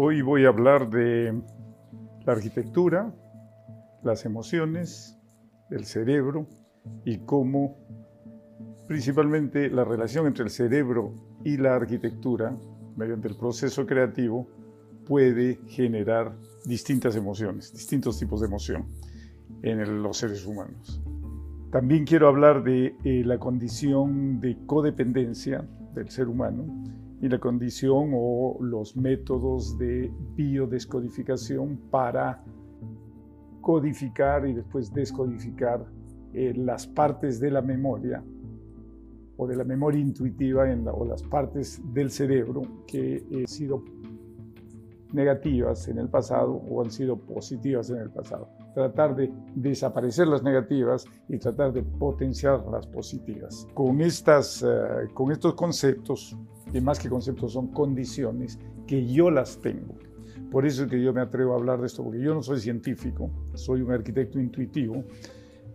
Hoy voy a hablar de la arquitectura, las emociones, el cerebro y cómo principalmente la relación entre el cerebro y la arquitectura, mediante el proceso creativo, puede generar distintas emociones, distintos tipos de emoción en los seres humanos. También quiero hablar de eh, la condición de codependencia del ser humano y la condición o los métodos de biodescodificación para codificar y después descodificar eh, las partes de la memoria o de la memoria intuitiva o las partes del cerebro que han sido negativas en el pasado o han sido positivas en el pasado. Tratar de desaparecer las negativas y tratar de potenciar las positivas. Con, estas, eh, con estos conceptos y más que conceptos son condiciones que yo las tengo. Por eso es que yo me atrevo a hablar de esto, porque yo no soy científico, soy un arquitecto intuitivo,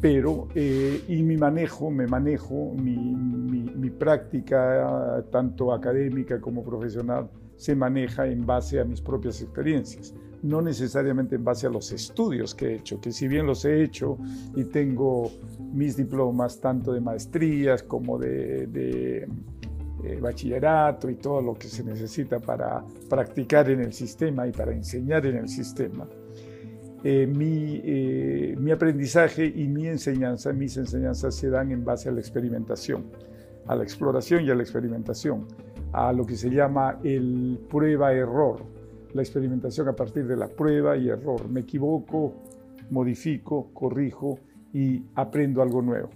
pero eh, y mi manejo, me manejo, mi, mi, práctica, tanto académica como profesional, se maneja en base a mis propias experiencias, no necesariamente en base a los estudios que he hecho, que si bien los he hecho y tengo mis diplomas tanto de maestrías como de, de eh, bachillerato y todo lo que se necesita para practicar en el sistema y para enseñar en el sistema. Eh, mi, eh, mi, aprendizaje y mi enseñanza, mis enseñanzas se dan en base a la experimentación, a la exploración y a la experimentación, a lo que se llama el prueba-error, la experimentación a partir de la prueba y error. Me equivoco, modifico, corrijo y aprendo algo nuevo.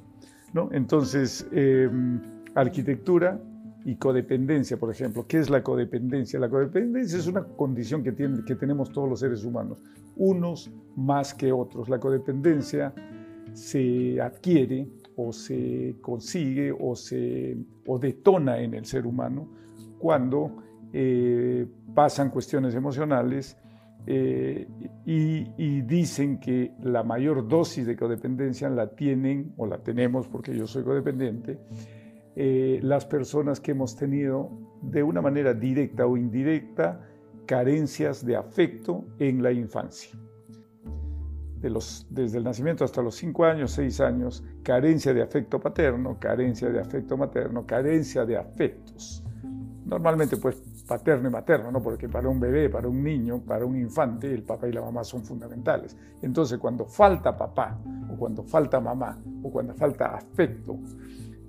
¿no? Entonces, em, arquitectura y codependencia, por ejemplo. ¿Qué es la codependencia? La codependencia es una condición que, tiene, que tenemos todos los seres humanos, unos más que otros. La codependencia se adquiere o se consigue o se o detona en el ser humano cuando eh, pasan cuestiones emocionales eh, y, y, dicen que la mayor dosis de codependencia la tienen o la tenemos porque yo soy codependiente eh, las personas que hemos tenido de una manera directa o indirecta carencias de afecto en la infancia. Desde el nacimiento hasta los 5 años, 6 años, carencia de afecto paterno, carencia de afecto materno, carencia de afectos. Normalmente pues paterno y materno, ¿no? porque para un bebé, para un niño, para un infante, el papá y la mamá son fundamentales. Entonces cuando falta papá, o cuando falta mamá, o cuando falta afecto,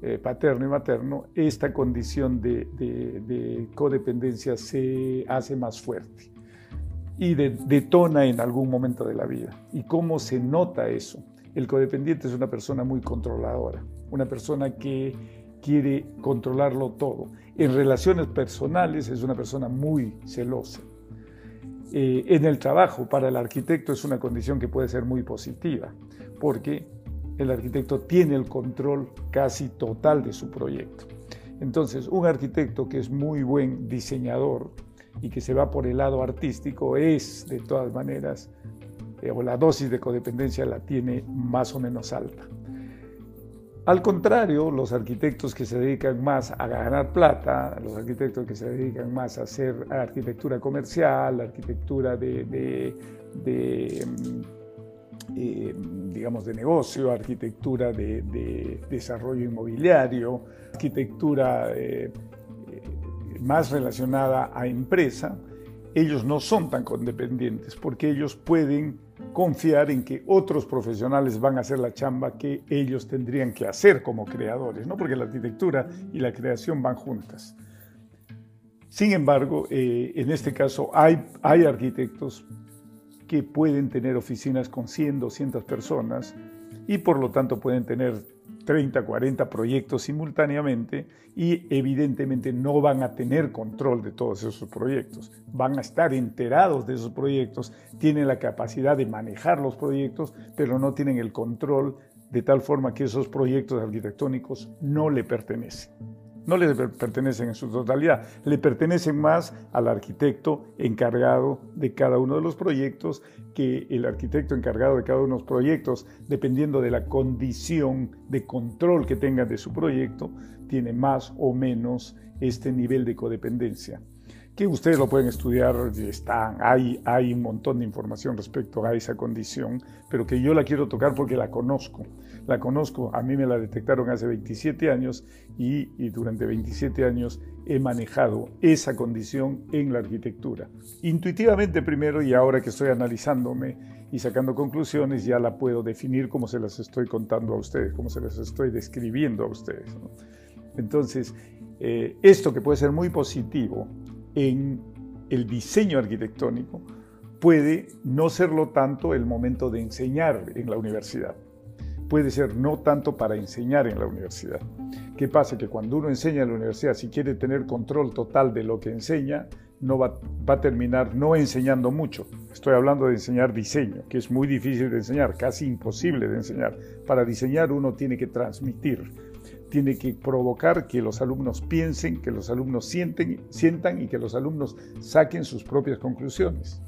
eh, paterno y materno, esta condición de, codependencia se hace más fuerte y detona en algún momento de la vida. ¿Y cómo se nota eso? El codependiente es una persona muy controladora, una persona que quiere controlarlo todo. En relaciones personales es una persona muy celosa. Eh, en el trabajo, para el arquitecto es una condición que puede ser muy positiva, porque el arquitecto tiene el control casi total de su proyecto. Entonces, un arquitecto que es muy buen diseñador y que se va por el lado artístico es, de todas maneras, eh, o la dosis de codependencia la tiene más o menos alta. Al contrario, los arquitectos que se dedican más a ganar plata, los arquitectos que se dedican más a hacer arquitectura comercial, arquitectura de eh, digamos, de negocio, arquitectura de, desarrollo inmobiliario, arquitectura eh, eh, más relacionada a empresa, ellos no son tan condependientes porque ellos pueden confiar en que otros profesionales van a hacer la chamba que ellos tendrían que hacer como creadores, ¿no? porque la arquitectura y la creación van juntas. Sin embargo, en este caso hay, hay arquitectos que pueden tener oficinas con 100, 200 personas y por lo tanto pueden tener 30, 40 proyectos simultáneamente y evidentemente no van a tener control de todos esos proyectos. Van a estar enterados de esos proyectos, tienen la capacidad de manejar los proyectos, pero no tienen el control de tal forma que esos proyectos arquitectónicos no le pertenecen no le pertenecen en su totalidad, le pertenecen más al arquitecto encargado de cada uno de los proyectos, que el arquitecto encargado de cada uno de los proyectos, dependiendo de la condición de control que tenga de su proyecto, tiene más o menos este nivel de codependencia. Que ustedes lo pueden estudiar, están, hay, hay un montón de información respecto a esa condición, pero que yo la quiero tocar porque la conozco. La conozco, a mí me la detectaron hace 27 años y, y durante 27 años he manejado esa condición en la arquitectura. Intuitivamente primero y ahora que estoy analizándome y sacando conclusiones ya la puedo definir como se las estoy contando a ustedes, como se las estoy describiendo a ustedes. Entonces, eh, esto que puede ser muy positivo en el diseño arquitectónico puede no serlo tanto el momento de enseñar en la universidad. Puede ser no tanto para enseñar en la universidad. ¿Qué pasa? Que cuando uno enseña en la universidad, si quiere tener control total de lo que enseña, no va, va, a terminar no enseñando mucho. Estoy hablando de enseñar diseño, que es muy difícil de enseñar, casi imposible de enseñar. Para diseñar uno tiene que transmitir, tiene que provocar que los alumnos piensen, que los alumnos sienten, sientan y que los alumnos saquen sus propias conclusiones.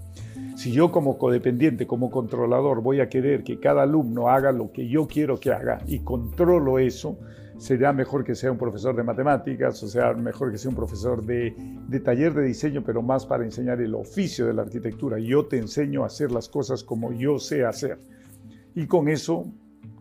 Si yo como codependiente, como controlador, voy a querer que cada alumno haga lo que yo quiero que haga y controlo eso, será mejor que sea un profesor de matemáticas, o sea, mejor que sea un profesor de, de, taller de diseño, pero más para enseñar el oficio de la arquitectura. Yo te enseño a hacer las cosas como yo sé hacer. Y con eso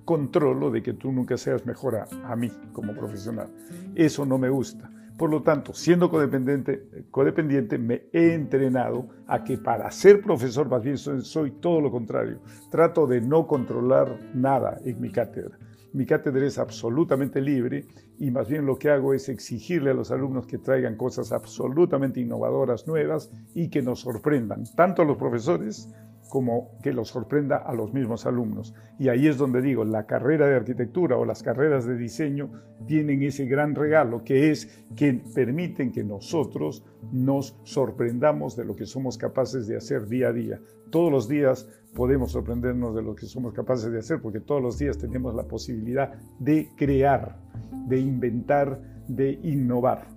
controlo de que tú nunca seas mejor a, mí como profesional. Eso no me gusta. Por lo tanto, siendo codependiente, codependiente, me he entrenado a que para ser profesor, más bien soy todo lo contrario. Trato de no controlar nada en mi cátedra. Mi cátedra es absolutamente libre y más bien lo que hago es exigirle a los alumnos que traigan cosas absolutamente innovadoras, nuevas y que nos sorprendan, tanto a los profesores como que los sorprenda a los mismos alumnos. Y ahí es donde digo, la carrera de arquitectura o las carreras de diseño tienen ese gran regalo que es que permiten que nosotros nos sorprendamos de lo que somos capaces de hacer día a día. Todos los días podemos sorprendernos de lo que somos capaces de hacer porque todos los días tenemos la posibilidad de crear, de inventar, de innovar.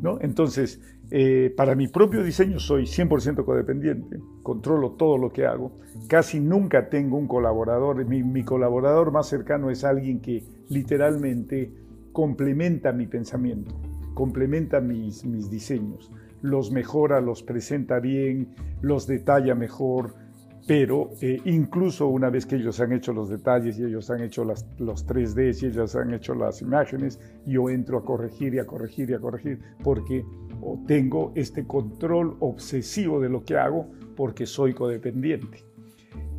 ¿no? Entonces, eh, para mi propio diseño soy 100% codependiente, controlo todo lo que hago, casi nunca tengo un colaborador, mi, colaborador más cercano es alguien que literalmente complementa mi pensamiento, complementa mis diseños, los mejora, los presenta bien, los detalla mejor, pero eh, incluso una vez que ellos han hecho los detalles y ellos han hecho las, los 3D y ellos han hecho las imágenes, yo entro a corregir y a corregir y a corregir porque tengo este control obsesivo de lo que hago porque soy codependiente.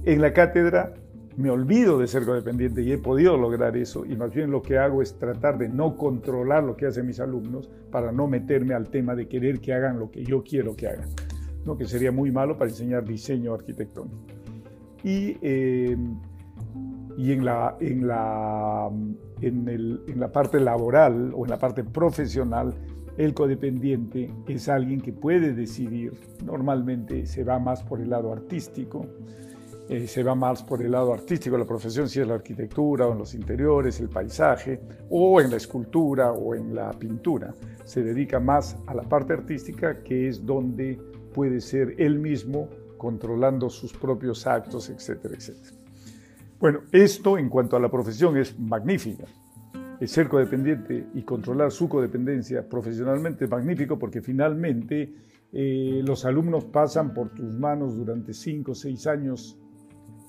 En la cátedra me olvido de ser codependiente y he podido lograr eso y más bien lo que hago es tratar de no controlar lo que hacen mis alumnos para no meterme al tema de querer que hagan lo que yo quiero que hagan que sería muy malo para enseñar diseño arquitectónico. Y, eh, y en, la, en, la, en, el, en la parte laboral o en la parte profesional, el codependiente es alguien que puede decidir, normalmente se va más por el lado artístico, eh, se va más por el lado artístico, la profesión si es la arquitectura o en los interiores, el paisaje, o en la escultura o en la pintura. Se dedica más a la parte artística, que es donde puede ser él mismo controlando sus propios actos, etcétera, etcétera. Bueno, esto en cuanto a la profesión es magnífica. El ser codependiente y controlar su codependencia profesionalmente es magnífico porque finalmente eh, los alumnos pasan por tus manos durante 5, 6 años,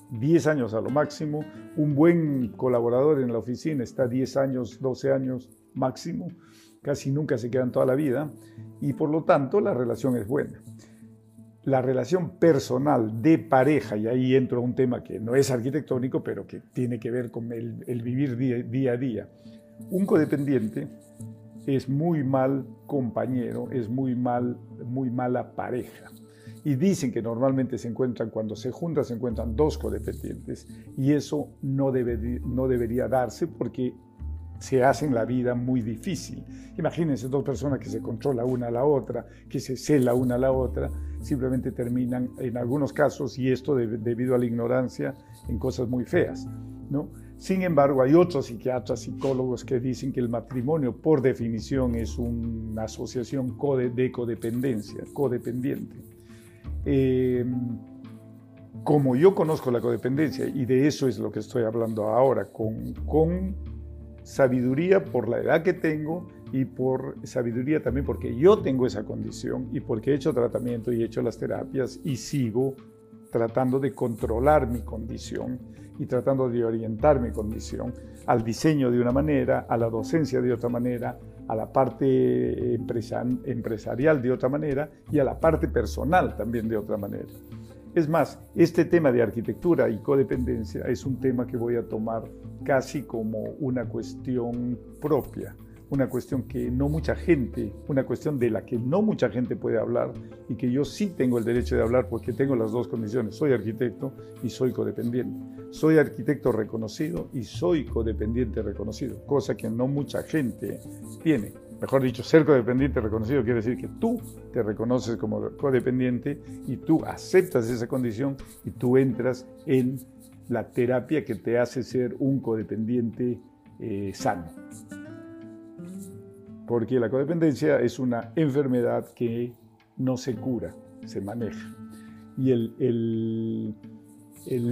10 años a lo máximo. Un buen colaborador en la oficina está 10 años, 12 años máximo. Casi nunca se quedan toda la vida y por lo tanto la relación es buena la relación personal de pareja, y ahí entro a un tema que no es arquitectónico, pero que tiene que ver con el, vivir día, a día. Un codependiente es muy mal compañero, es muy, mal, muy mala pareja. Y dicen que normalmente se encuentran, cuando se juntan, se encuentran dos codependientes. Y eso no, debe, no debería darse porque se hacen la vida muy difícil. Imagínense dos personas que se controla una a la otra, que se cela una a la otra, simplemente terminan en algunos casos, y esto debido a la ignorancia, en cosas muy feas. ¿no? Sin embargo, hay otros psiquiatras, psicólogos que dicen que el matrimonio, por definición, es una asociación de codependencia, codependiente. Eh, como yo conozco la codependencia, y de eso es lo que estoy hablando ahora, con, con sabiduría por la edad que tengo y por sabiduría también porque yo tengo esa condición y porque he hecho tratamiento y he hecho las terapias y sigo tratando de controlar mi condición y tratando de orientar mi condición al diseño de una manera, a la docencia de otra manera, a la parte empresarial de otra manera y a la parte personal también de otra manera. Es más, este tema de arquitectura y codependencia es un tema que voy a tomar casi como una cuestión propia una cuestión que no mucha gente, una cuestión de la que no mucha gente puede hablar y que yo sí tengo el derecho de hablar porque tengo las dos condiciones. Soy arquitecto y soy codependiente. Soy arquitecto reconocido y soy codependiente reconocido, cosa que no mucha gente tiene. Mejor dicho, ser codependiente reconocido quiere decir que tú te reconoces como codependiente y tú aceptas esa condición y tú entras en la terapia que te hace ser un codependiente eh, sano porque la codependencia es una enfermedad que no se cura, se maneja. Y el, el,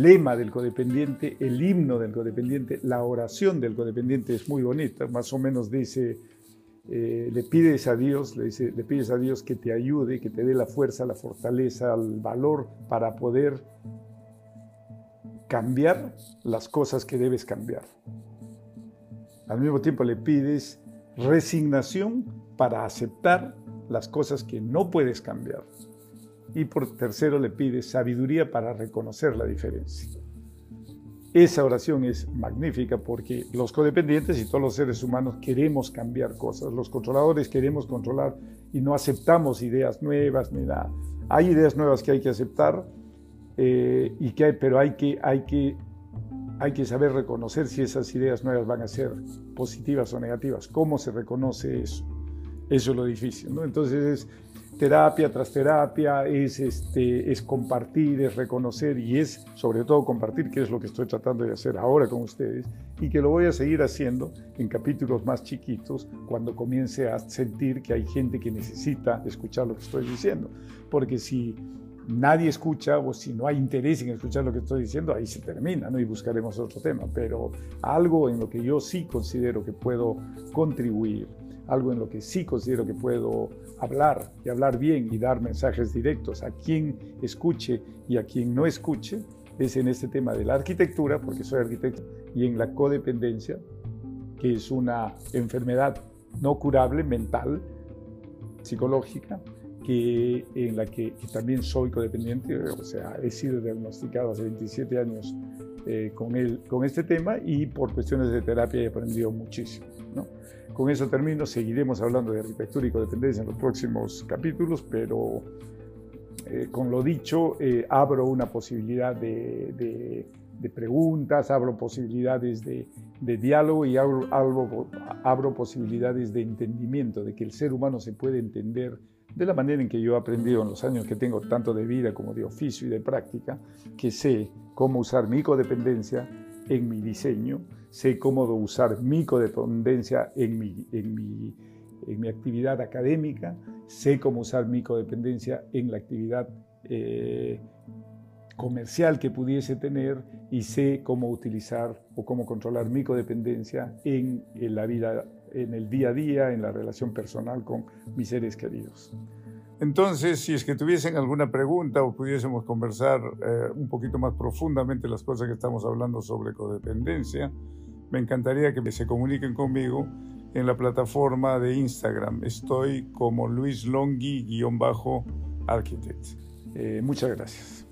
lema del codependiente, el himno del codependiente, la oración del codependiente es muy bonita, más o menos dice, eh, le pides a Dios, le, dice, le pides a Dios que te ayude, que te dé la fuerza, la fortaleza, el valor para poder cambiar las cosas que debes cambiar. Al mismo tiempo le pides resignación para aceptar las cosas que no puedes cambiar. Y por tercero le pides sabiduría para reconocer la diferencia. Esa oración es magnífica porque los codependientes y todos los seres humanos queremos cambiar cosas. Los controladores queremos controlar y no aceptamos ideas nuevas ni nada. Hay ideas nuevas que hay que aceptar, eh, y que pero hay que, hay que hay que saber reconocer si esas ideas nuevas van a ser positivas o negativas. ¿Cómo se reconoce eso? Eso es lo difícil, ¿no? Entonces es terapia tras terapia, es, este, es compartir, es reconocer y es sobre todo compartir, que es lo que estoy tratando de hacer ahora con ustedes y que lo voy a seguir haciendo en capítulos más chiquitos cuando comience a sentir que hay gente que necesita escuchar lo que estoy diciendo. Porque si nadie escucha o si no hay interés en escuchar lo que estoy diciendo, ahí se termina ¿no? y buscaremos otro tema. Pero algo en lo que yo sí considero que puedo contribuir, algo en lo que sí considero que puedo hablar y hablar bien y dar mensajes directos a quien escuche y a quien no escuche, es en este tema de la arquitectura, porque soy arquitecto, y en la codependencia, que es una enfermedad no curable mental, psicológica, que, en la que, también soy codependiente, o sea, he sido diagnosticado hace 27 años eh, con, el, con este tema y por cuestiones de terapia he aprendido muchísimo. ¿no? Con eso termino, seguiremos hablando de arquitectura y codependencia en los próximos capítulos, pero eh, con lo dicho, eh, abro una posibilidad de, de, de, preguntas, abro posibilidades de, de diálogo y abro, abro, abro posibilidades de entendimiento, de que el ser humano se puede entender de la manera en que yo he aprendido en los años que tengo tanto de vida como de oficio y de práctica, que sé cómo usar mi codependencia en mi diseño, sé cómo usar mi codependencia en mi, en mi, en mi actividad académica, sé cómo usar mi codependencia en la actividad eh, comercial que pudiese tener y sé cómo utilizar o cómo controlar mi codependencia en, en la vida en el día a día, en la relación personal con mis seres queridos. Entonces, si es que tuviesen alguna pregunta o pudiésemos conversar eh, un poquito más profundamente las cosas que estamos hablando sobre codependencia, me encantaría que se comuniquen conmigo en la plataforma de Instagram. Estoy como Luis Longhi-Architect. Eh, muchas gracias.